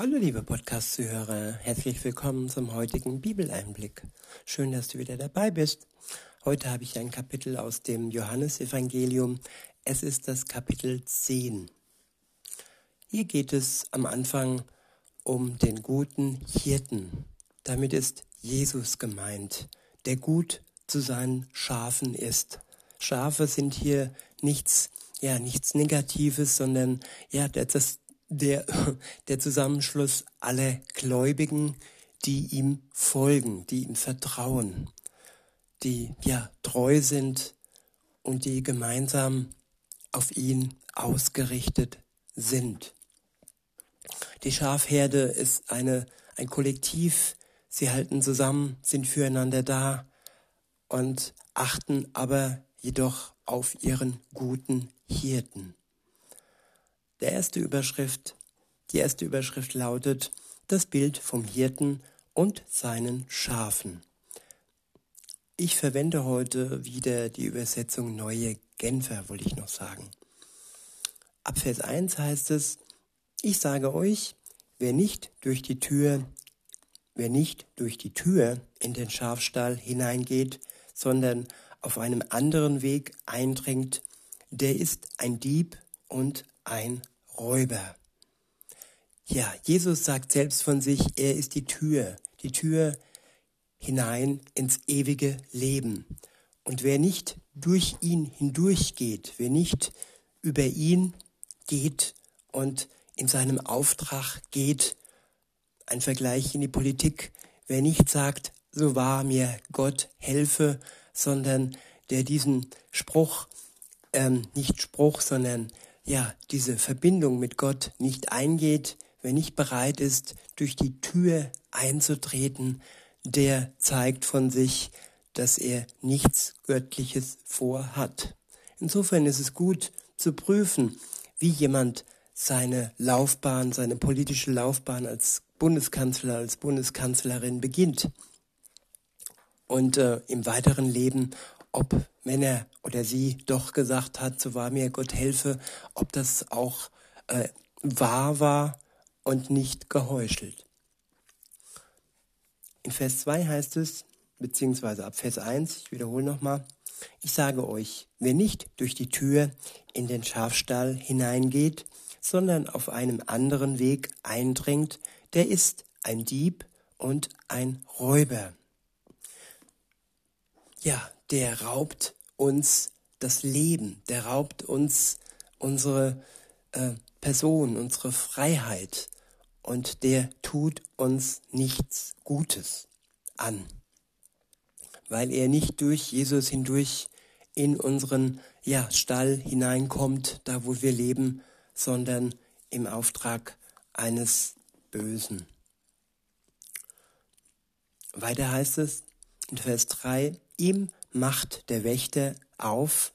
Hallo liebe Podcast-Zuhörer, herzlich willkommen zum heutigen Bibeleinblick. Schön, dass du wieder dabei bist. Heute habe ich ein Kapitel aus dem Johannesevangelium. Es ist das Kapitel 10. Hier geht es am Anfang um den guten Hirten. Damit ist Jesus gemeint, der gut zu seinen Schafen ist. Schafe sind hier nichts, ja, nichts Negatives, sondern ja, das, der, der Zusammenschluss aller Gläubigen, die ihm folgen, die ihm vertrauen, die ja treu sind und die gemeinsam auf ihn ausgerichtet sind. Die Schafherde ist eine, ein Kollektiv, sie halten zusammen, sind füreinander da und achten aber jedoch auf ihren guten Hirten. Der erste Überschrift, die erste Überschrift lautet Das Bild vom Hirten und seinen Schafen. Ich verwende heute wieder die Übersetzung Neue Genfer, wollte ich noch sagen. Ab Vers 1 heißt es, ich sage euch, wer nicht durch die Tür, wer nicht durch die Tür in den Schafstall hineingeht, sondern auf einem anderen Weg eindringt, der ist ein Dieb und ein Räuber. Ja, Jesus sagt selbst von sich, er ist die Tür, die Tür hinein ins ewige Leben. Und wer nicht durch ihn hindurchgeht, wer nicht über ihn geht und in seinem Auftrag geht, ein Vergleich in die Politik, wer nicht sagt, so wahr mir Gott helfe, sondern der diesen Spruch, ähm, nicht Spruch, sondern ja, diese Verbindung mit Gott nicht eingeht, wer nicht bereit ist, durch die Tür einzutreten, der zeigt von sich, dass er nichts Göttliches vorhat. Insofern ist es gut zu prüfen, wie jemand seine Laufbahn, seine politische Laufbahn als Bundeskanzler, als Bundeskanzlerin beginnt. Und äh, im weiteren Leben, ob, wenn er oder sie doch gesagt hat, so war mir Gott helfe, ob das auch äh, wahr war und nicht geheuchelt. In Vers 2 heißt es, beziehungsweise ab Vers 1, ich wiederhole nochmal, ich sage euch, wer nicht durch die Tür in den Schafstall hineingeht, sondern auf einem anderen Weg eindringt, der ist ein Dieb und ein Räuber. Ja, der raubt uns das Leben, der raubt uns unsere äh, Person, unsere Freiheit und der tut uns nichts Gutes an, weil er nicht durch Jesus hindurch in unseren ja, Stall hineinkommt, da wo wir leben, sondern im Auftrag eines Bösen. Weiter heißt es in Vers 3, ihm macht der Wächter auf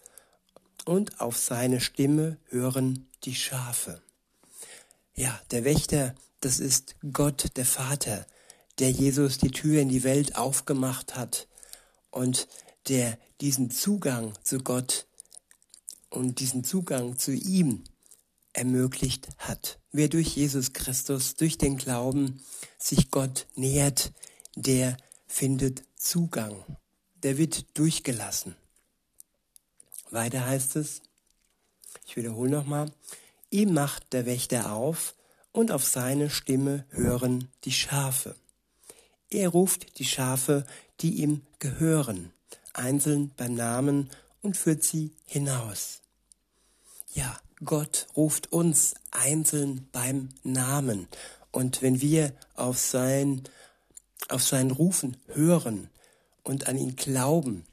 und auf seine Stimme hören die Schafe. Ja, der Wächter, das ist Gott, der Vater, der Jesus die Tür in die Welt aufgemacht hat und der diesen Zugang zu Gott und diesen Zugang zu ihm ermöglicht hat. Wer durch Jesus Christus, durch den Glauben sich Gott nähert, der findet Zugang der wird durchgelassen. Weiter heißt es, ich wiederhole nochmal, ihm macht der Wächter auf und auf seine Stimme hören die Schafe. Er ruft die Schafe, die ihm gehören, einzeln beim Namen und führt sie hinaus. Ja, Gott ruft uns einzeln beim Namen. Und wenn wir auf sein, auf sein Rufen hören, und an ihn glauben,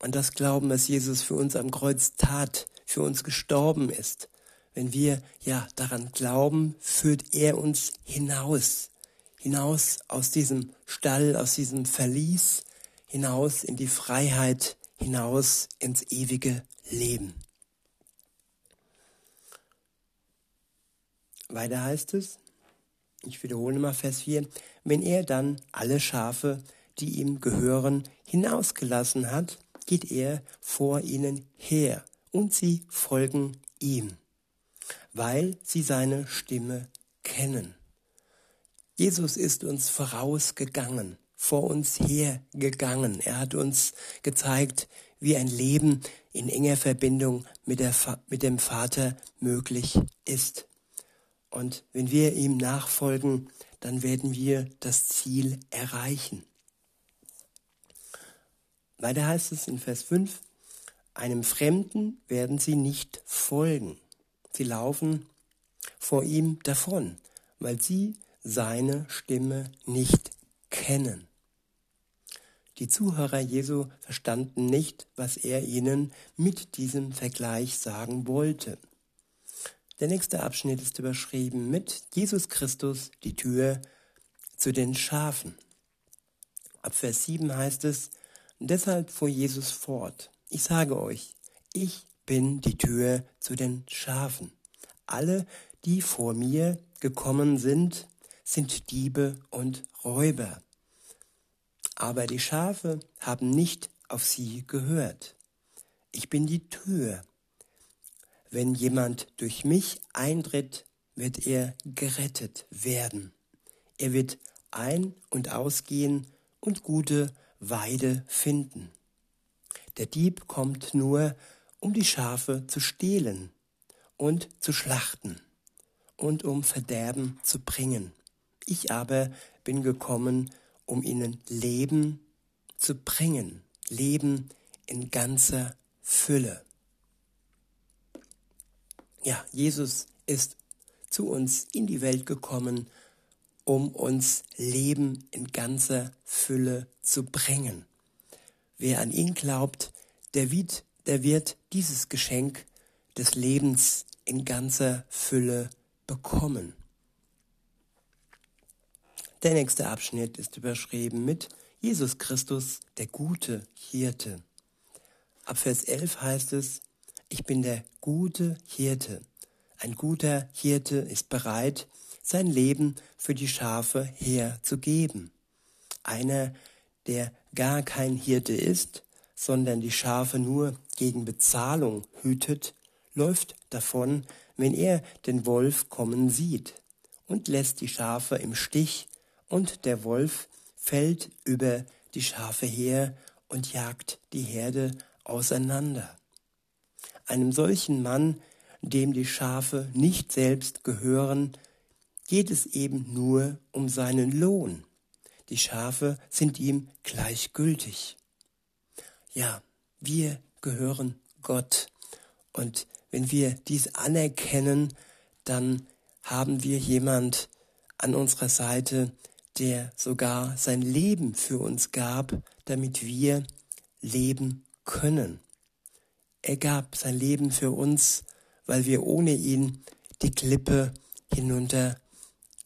an das Glauben, was Jesus für uns am Kreuz tat, für uns gestorben ist, wenn wir ja daran glauben, führt er uns hinaus, hinaus aus diesem Stall, aus diesem Verlies, hinaus in die Freiheit, hinaus ins ewige Leben. Weiter heißt es, ich wiederhole mal Vers 4, wenn er dann alle Schafe die ihm gehören, hinausgelassen hat, geht er vor ihnen her und sie folgen ihm, weil sie seine Stimme kennen. Jesus ist uns vorausgegangen, vor uns hergegangen. Er hat uns gezeigt, wie ein Leben in enger Verbindung mit, der, mit dem Vater möglich ist. Und wenn wir ihm nachfolgen, dann werden wir das Ziel erreichen. Weiter heißt es in Vers 5, einem Fremden werden sie nicht folgen. Sie laufen vor ihm davon, weil sie seine Stimme nicht kennen. Die Zuhörer Jesu verstanden nicht, was er ihnen mit diesem Vergleich sagen wollte. Der nächste Abschnitt ist überschrieben mit Jesus Christus, die Tür zu den Schafen. Ab Vers 7 heißt es, deshalb fuhr Jesus fort. Ich sage euch, ich bin die Tür zu den Schafen. Alle, die vor mir gekommen sind, sind Diebe und Räuber. Aber die Schafe haben nicht auf sie gehört. Ich bin die Tür. Wenn jemand durch mich eintritt, wird er gerettet werden. Er wird ein- und ausgehen und gute Weide finden. Der Dieb kommt nur, um die Schafe zu stehlen und zu schlachten und um Verderben zu bringen. Ich aber bin gekommen, um ihnen Leben zu bringen, Leben in ganzer Fülle. Ja, Jesus ist zu uns in die Welt gekommen, um uns Leben in ganzer Fülle zu bringen. Wer an ihn glaubt, der wird, der wird dieses Geschenk des Lebens in ganzer Fülle bekommen. Der nächste Abschnitt ist überschrieben mit Jesus Christus, der gute Hirte. Ab Vers 11 heißt es, ich bin der gute Hirte. Ein guter Hirte ist bereit, sein Leben für die Schafe herzugeben. Einer, der gar kein Hirte ist, sondern die Schafe nur gegen Bezahlung hütet, läuft davon, wenn er den Wolf kommen sieht und lässt die Schafe im Stich und der Wolf fällt über die Schafe her und jagt die Herde auseinander. Einem solchen Mann, dem die Schafe nicht selbst gehören, geht es eben nur um seinen Lohn. Die Schafe sind ihm gleichgültig. Ja, wir gehören Gott. Und wenn wir dies anerkennen, dann haben wir jemand an unserer Seite, der sogar sein Leben für uns gab, damit wir leben können. Er gab sein Leben für uns, weil wir ohne ihn die Klippe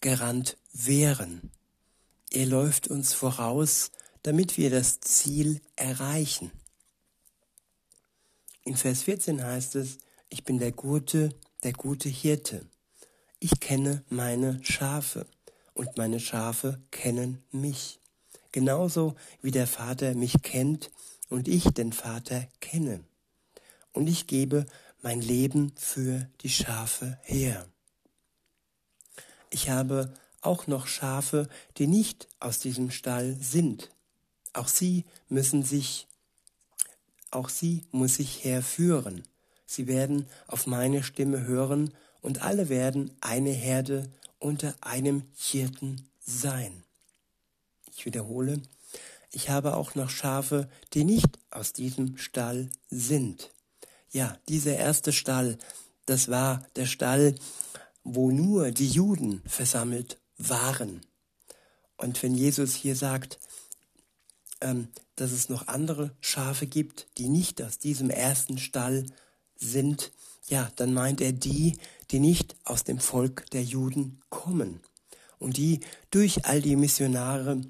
hinuntergerannt wären. Er läuft uns voraus, damit wir das Ziel erreichen. In Vers 14 heißt es, ich bin der gute, der gute Hirte. Ich kenne meine Schafe und meine Schafe kennen mich. Genauso wie der Vater mich kennt und ich den Vater kenne. Und ich gebe mein Leben für die Schafe her. Ich habe auch noch Schafe, die nicht aus diesem Stall sind. Auch sie müssen sich, auch sie muss ich herführen. Sie werden auf meine Stimme hören und alle werden eine Herde unter einem Hirten sein. Ich wiederhole, ich habe auch noch Schafe, die nicht aus diesem Stall sind. Ja, dieser erste Stall, das war der Stall, wo nur die Juden versammelt waren. Und wenn Jesus hier sagt, ähm, dass es noch andere Schafe gibt, die nicht aus diesem ersten Stall sind, ja, dann meint er die, die nicht aus dem Volk der Juden kommen und die durch all die Missionare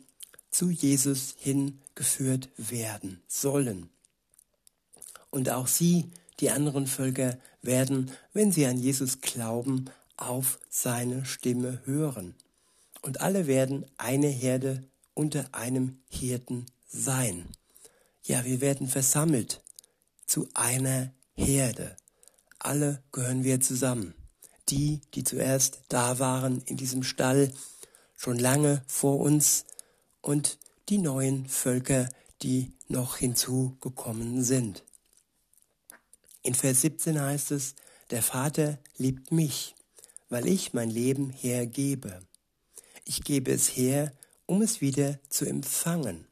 zu Jesus hingeführt werden sollen. Und auch sie, die anderen Völker, werden, wenn sie an Jesus glauben, auf seine Stimme hören. Und alle werden eine Herde unter einem Hirten sein. Ja, wir werden versammelt zu einer Herde. Alle gehören wir zusammen die, die zuerst da waren in diesem Stall, schon lange vor uns und die neuen Völker, die noch hinzugekommen sind. In Vers 17 heißt es, der Vater liebt mich, weil ich mein Leben hergebe. Ich gebe es her, um es wieder zu empfangen.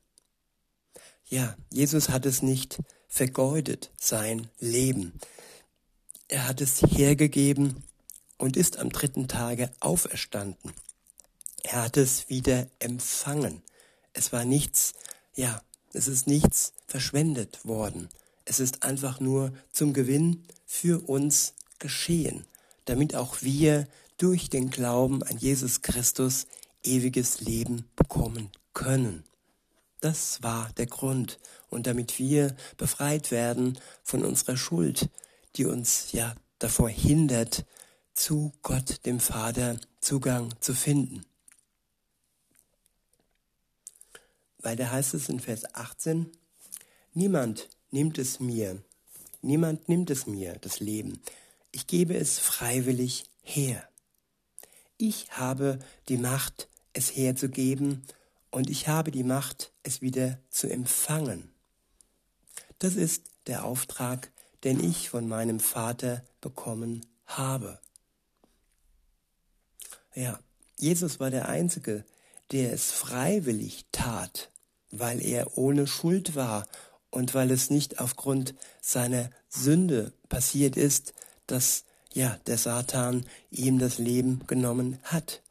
Ja, Jesus hat es nicht vergeudet, sein Leben. Er hat es hergegeben und ist am dritten Tage auferstanden. Er hat es wieder empfangen. Es war nichts, ja, es ist nichts verschwendet worden. Es ist einfach nur zum Gewinn für uns geschehen, damit auch wir durch den Glauben an Jesus Christus ewiges Leben bekommen können. Das war der Grund. Und damit wir befreit werden von unserer Schuld, die uns ja davor hindert, zu Gott, dem Vater, Zugang zu finden. Weiter heißt es in Vers 18, niemand nimmt es mir, niemand nimmt es mir, das Leben. Ich gebe es freiwillig her. Ich habe die Macht, es herzugeben, und ich habe die Macht, es wieder zu empfangen. Das ist der Auftrag, den ich von meinem Vater bekommen habe. Ja, Jesus war der Einzige, der es freiwillig tat, weil er ohne Schuld war und weil es nicht aufgrund seiner Sünde passiert ist, dass ja der Satan ihm das Leben genommen hat.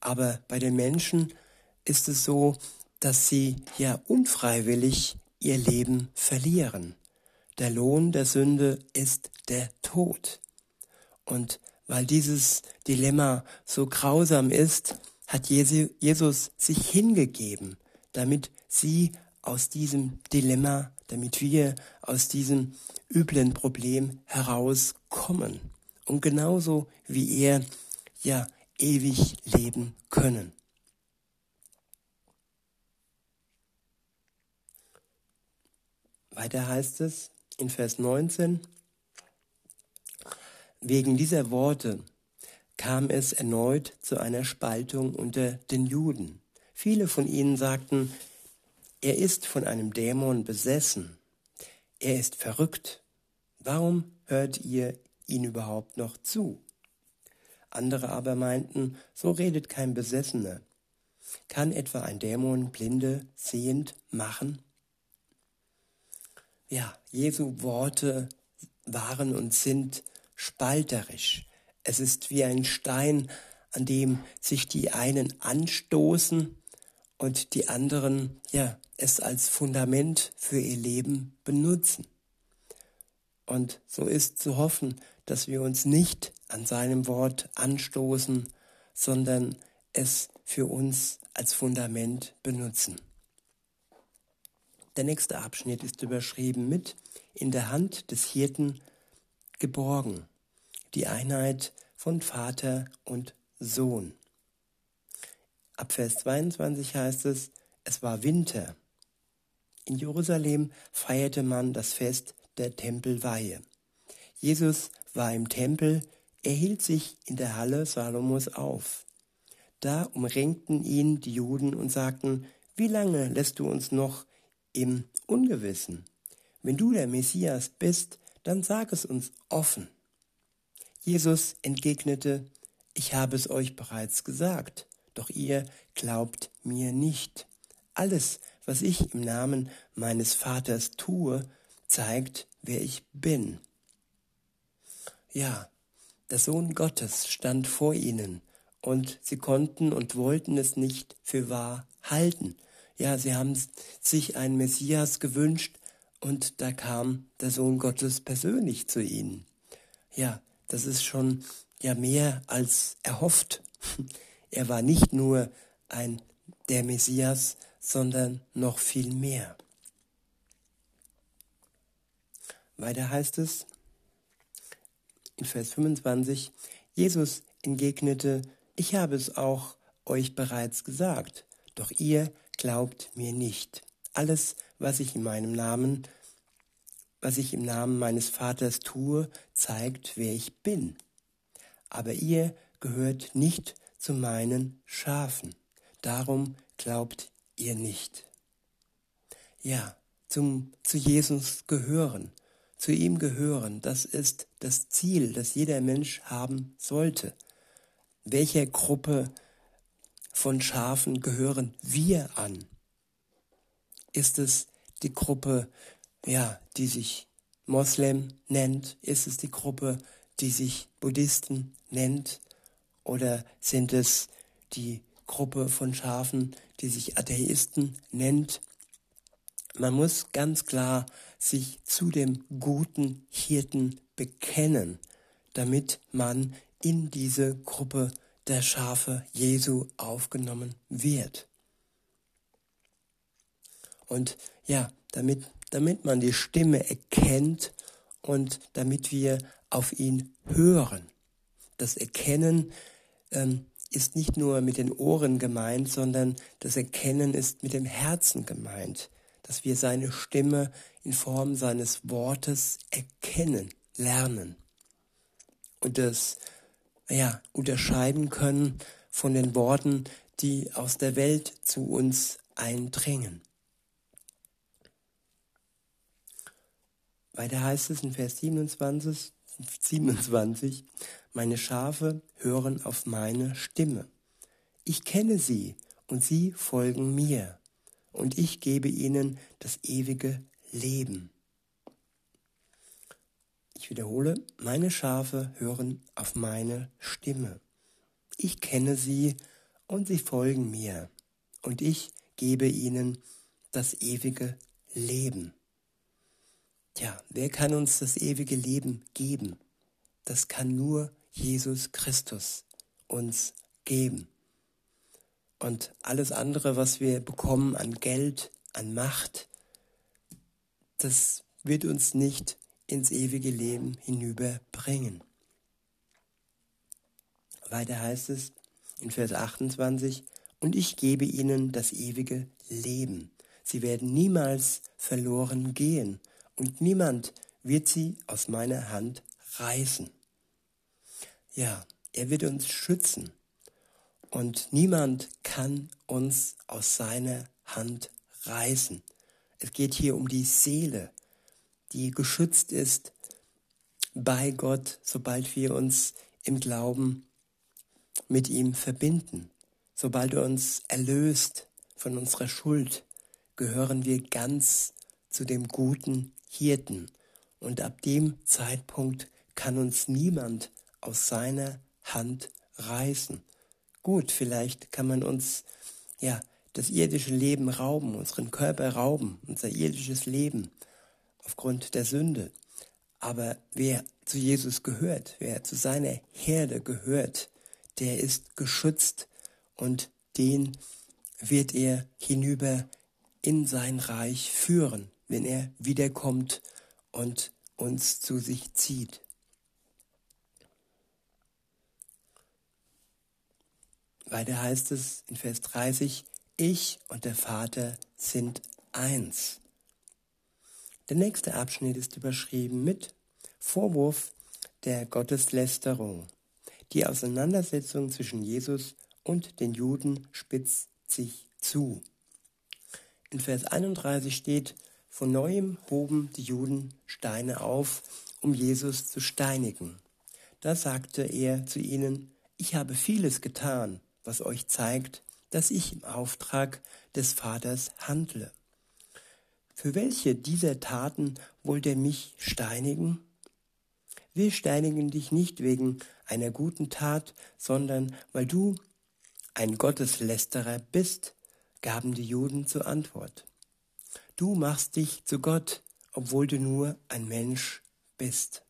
Aber bei den Menschen ist es so, dass sie ja unfreiwillig ihr Leben verlieren. Der Lohn der Sünde ist der Tod. Und weil dieses Dilemma so grausam ist, hat Jesus sich hingegeben, damit sie aus diesem Dilemma, damit wir aus diesem üblen Problem herauskommen und genauso wie er ja ewig leben können. Weiter heißt es in Vers 19, Wegen dieser Worte kam es erneut zu einer Spaltung unter den Juden. Viele von ihnen sagten, er ist von einem Dämon besessen, er ist verrückt. Warum hört ihr ihn überhaupt noch zu? Andere aber meinten, so redet kein Besessener. Kann etwa ein Dämon Blinde sehend machen? Ja, Jesu Worte waren und sind spalterisch. Es ist wie ein Stein, an dem sich die einen anstoßen und die anderen, ja, es als Fundament für ihr Leben benutzen. Und so ist zu hoffen, dass wir uns nicht an seinem Wort anstoßen, sondern es für uns als Fundament benutzen. Der nächste Abschnitt ist überschrieben mit in der Hand des Hirten geborgen die Einheit von Vater und Sohn. Ab Vers 22 heißt es, es war Winter. In Jerusalem feierte man das Fest der Tempelweihe. Jesus war im Tempel, er hielt sich in der Halle Salomos auf. Da umringten ihn die Juden und sagten, wie lange lässt du uns noch im Ungewissen? Wenn du der Messias bist, dann sag es uns offen. Jesus entgegnete, ich habe es euch bereits gesagt, doch ihr glaubt mir nicht. Alles, was ich im Namen meines Vaters tue, zeigt, wer ich bin. Ja, der Sohn Gottes stand vor ihnen, und sie konnten und wollten es nicht für wahr halten. Ja, sie haben sich einen Messias gewünscht, und da kam der Sohn Gottes persönlich zu ihnen. Ja, das ist schon ja mehr als erhofft. Er war nicht nur ein der Messias, sondern noch viel mehr. Weiter heißt es in Vers 25, Jesus entgegnete, ich habe es auch euch bereits gesagt, doch ihr glaubt mir nicht. Alles, was ich in meinem Namen was ich im Namen meines Vaters tue, zeigt, wer ich bin. Aber ihr gehört nicht zu meinen Schafen. Darum glaubt ihr nicht. Ja, zum, zu Jesus gehören, zu ihm gehören, das ist das Ziel, das jeder Mensch haben sollte. Welcher Gruppe von Schafen gehören wir an? Ist es die Gruppe, ja, die sich Moslem nennt? Ist es die Gruppe, die sich Buddhisten nennt? Oder sind es die Gruppe von Schafen, die sich Atheisten nennt? Man muss ganz klar sich zu dem guten Hirten bekennen, damit man in diese Gruppe der Schafe Jesu aufgenommen wird. Und ja, damit, damit man die Stimme erkennt und damit wir auf ihn hören. Das Erkennen ähm, ist nicht nur mit den Ohren gemeint, sondern das Erkennen ist mit dem Herzen gemeint, dass wir seine Stimme in Form seines Wortes erkennen, lernen und das ja, unterscheiden können von den Worten, die aus der Welt zu uns eindringen. Weiter heißt es in Vers 27, 27, meine Schafe hören auf meine Stimme. Ich kenne sie und sie folgen mir und ich gebe ihnen das ewige Leben. Ich wiederhole, meine Schafe hören auf meine Stimme. Ich kenne sie und sie folgen mir und ich gebe ihnen das ewige Leben. Ja, wer kann uns das ewige Leben geben? Das kann nur Jesus Christus uns geben. Und alles andere, was wir bekommen an Geld, an Macht, das wird uns nicht ins ewige Leben hinüberbringen. Weiter heißt es in Vers 28, und ich gebe ihnen das ewige Leben. Sie werden niemals verloren gehen, und niemand wird sie aus meiner Hand reißen. Ja, er wird uns schützen und niemand kann uns aus seiner Hand reißen. Es geht hier um die Seele, die geschützt ist bei Gott, sobald wir uns im Glauben mit ihm verbinden. Sobald er uns erlöst von unserer Schuld, gehören wir ganz zu dem guten Hirten. Und ab dem Zeitpunkt kann uns niemand aus seiner Hand reißen. Gut, vielleicht kann man uns ja das irdische Leben rauben, unseren Körper rauben, unser irdisches Leben aufgrund der Sünde. Aber wer zu Jesus gehört, wer zu seiner Herde gehört, der ist geschützt und den wird er hinüber in sein Reich führen wenn er wiederkommt und uns zu sich zieht. Weiter heißt es in Vers 30, ich und der Vater sind eins. Der nächste Abschnitt ist überschrieben mit Vorwurf der Gotteslästerung. Die Auseinandersetzung zwischen Jesus und den Juden spitzt sich zu. In Vers 31 steht, von neuem hoben die Juden Steine auf, um Jesus zu steinigen. Da sagte er zu ihnen, ich habe vieles getan, was euch zeigt, dass ich im Auftrag des Vaters handle. Für welche dieser Taten wollt ihr mich steinigen? Wir steinigen dich nicht wegen einer guten Tat, sondern weil du ein Gotteslästerer bist, gaben die Juden zur Antwort. Du machst dich zu Gott, obwohl du nur ein Mensch bist.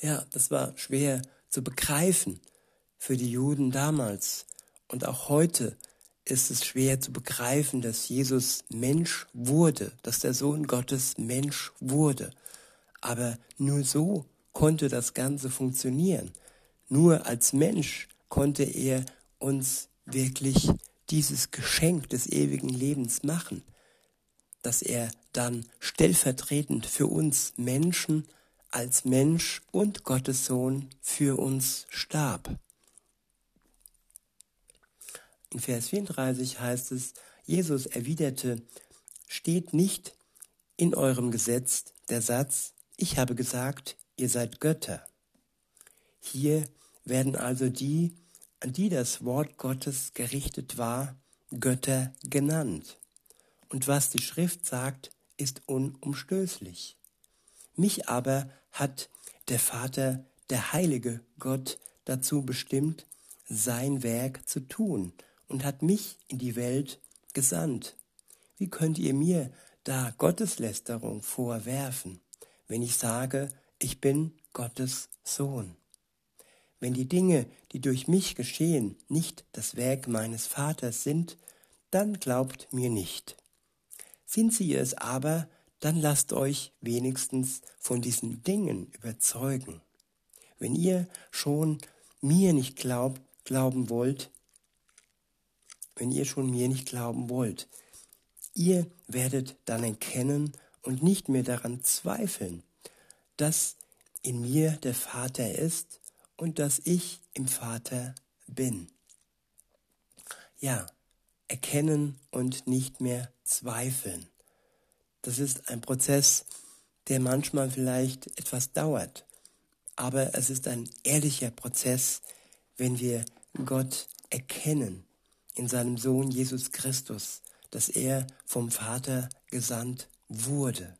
Ja, das war schwer zu begreifen für die Juden damals. Und auch heute ist es schwer zu begreifen, dass Jesus Mensch wurde, dass der Sohn Gottes Mensch wurde. Aber nur so konnte das Ganze funktionieren. Nur als Mensch konnte er uns wirklich dieses Geschenk des ewigen Lebens machen, dass er dann stellvertretend für uns Menschen als Mensch und Gottes Sohn für uns starb. In Vers 34 heißt es, Jesus erwiderte, steht nicht in eurem Gesetz der Satz, ich habe gesagt, ihr seid Götter. Hier werden also die, an die das Wort Gottes gerichtet war, Götter genannt. Und was die Schrift sagt, ist unumstößlich. Mich aber hat der Vater, der heilige Gott, dazu bestimmt, sein Werk zu tun und hat mich in die Welt gesandt. Wie könnt ihr mir da Gotteslästerung vorwerfen, wenn ich sage, ich bin Gottes Sohn? Wenn die Dinge, die durch mich geschehen, nicht das Werk meines Vaters sind, dann glaubt mir nicht. Sind sie es aber, dann lasst euch wenigstens von diesen Dingen überzeugen. Wenn ihr schon mir nicht glaubt, glauben wollt, wenn ihr schon mir nicht glauben wollt, ihr werdet dann erkennen und nicht mehr daran zweifeln, dass in mir der Vater ist und dass ich im Vater bin. Ja, erkennen und nicht mehr zweifeln. Das ist ein Prozess, der manchmal vielleicht etwas dauert, aber es ist ein ehrlicher Prozess, wenn wir Gott erkennen in seinem Sohn Jesus Christus, dass er vom Vater gesandt wurde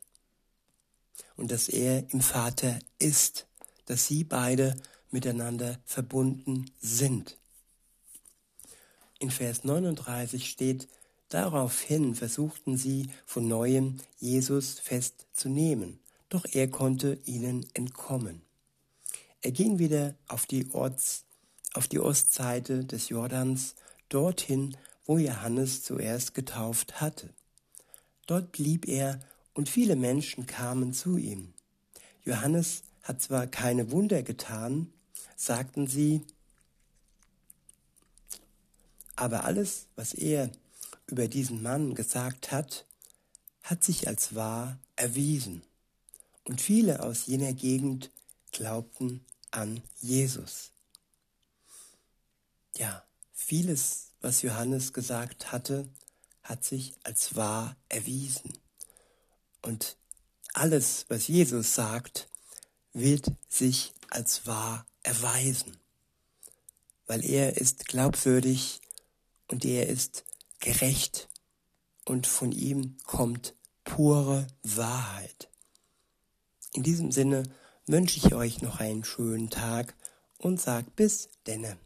und dass er im Vater ist, dass sie beide miteinander verbunden sind. In Vers 39 steht, daraufhin versuchten sie von neuem Jesus festzunehmen, doch er konnte ihnen entkommen. Er ging wieder auf die, Orts, auf die Ostseite des Jordans, dorthin, wo Johannes zuerst getauft hatte. Dort blieb er und viele Menschen kamen zu ihm. Johannes hat zwar keine Wunder getan, sagten sie, aber alles, was er über diesen Mann gesagt hat, hat sich als wahr erwiesen. Und viele aus jener Gegend glaubten an Jesus. Ja, vieles, was Johannes gesagt hatte, hat sich als wahr erwiesen. Und alles, was Jesus sagt, wird sich als wahr erweisen, weil er ist glaubwürdig und er ist gerecht und von ihm kommt pure Wahrheit. In diesem Sinne wünsche ich euch noch einen schönen Tag und sag bis denne.